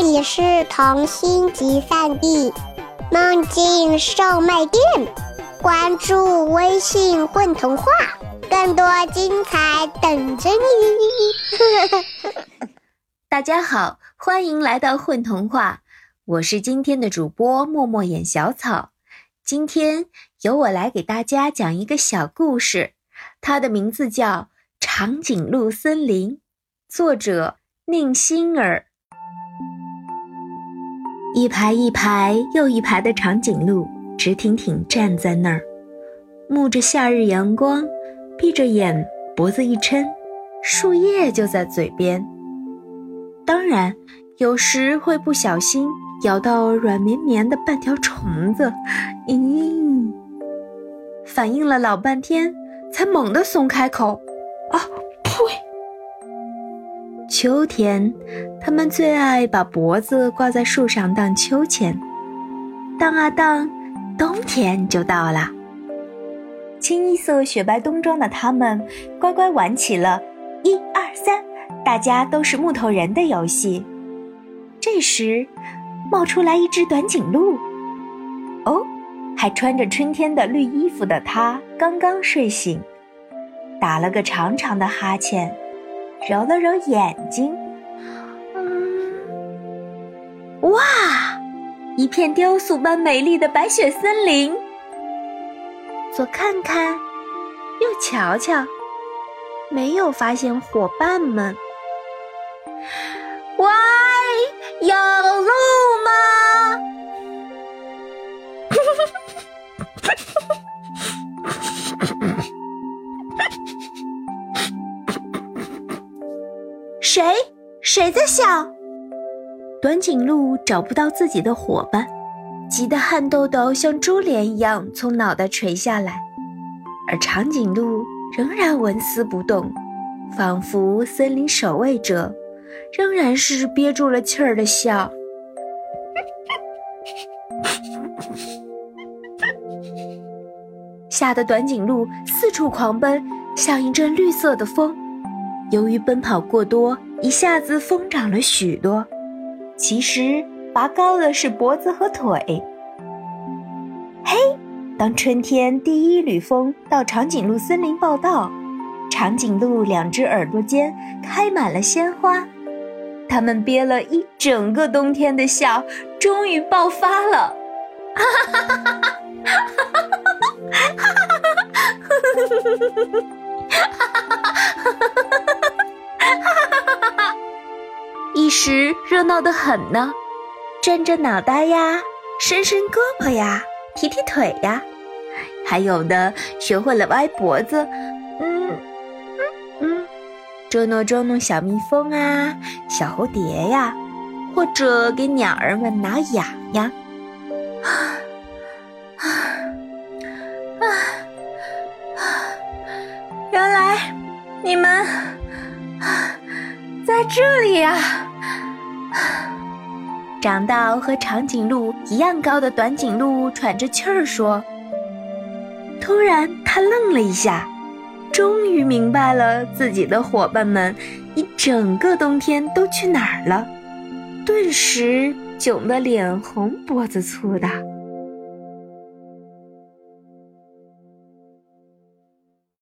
这里是童心集散地，梦境售卖店。关注微信“混童话”，更多精彩等着你。大家好，欢迎来到混童话，我是今天的主播默默演小草。今天由我来给大家讲一个小故事，它的名字叫《长颈鹿森林》，作者宁心儿。一排一排又一排的长颈鹿直挺挺站在那儿，沐着夏日阳光，闭着眼，脖子一抻，树叶就在嘴边。当然，有时会不小心。咬到软绵绵的半条虫子，咦！反应了老半天，才猛地松开口。啊，呸！秋天，它们最爱把脖子挂在树上荡秋千，荡啊荡，冬天就到了。清一色雪白冬装的它们，乖乖玩起了“一二三，大家都是木头人”的游戏。这时，冒出来一只短颈鹿，哦，还穿着春天的绿衣服的它刚刚睡醒，打了个长长的哈欠，揉了揉眼睛，嗯，哇，一片雕塑般美丽的白雪森林。左看看，右瞧瞧，没有发现伙伴们。喂，有路吗。谁？谁在笑？短颈鹿找不到自己的伙伴，急得汗豆豆像珠帘一样从脑袋垂下来，而长颈鹿仍然纹丝不动，仿佛森林守卫者，仍然是憋住了气儿的笑。吓得短颈鹿四处狂奔，像一阵绿色的风。由于奔跑过多，一下子疯长了许多。其实拔高的是脖子和腿。嘿，当春天第一缕风到长颈鹿森林报道，长颈鹿两只耳朵间开满了鲜花，它们憋了一整个冬天的笑，终于爆发了！哈哈哈哈哈！哈时热闹得很呢，转着脑袋呀，伸伸胳膊呀，踢踢腿呀，还有的学会了歪脖子，嗯嗯嗯，捉弄捉弄小蜜蜂啊，小蝴蝶呀，或者给鸟儿们挠痒痒。啊啊啊原来你们在这里呀！长到和长颈鹿一样高的短颈鹿喘着气儿说：“突然，他愣了一下，终于明白了自己的伙伴们一整个冬天都去哪儿了，顿时窘得脸红脖子粗的。”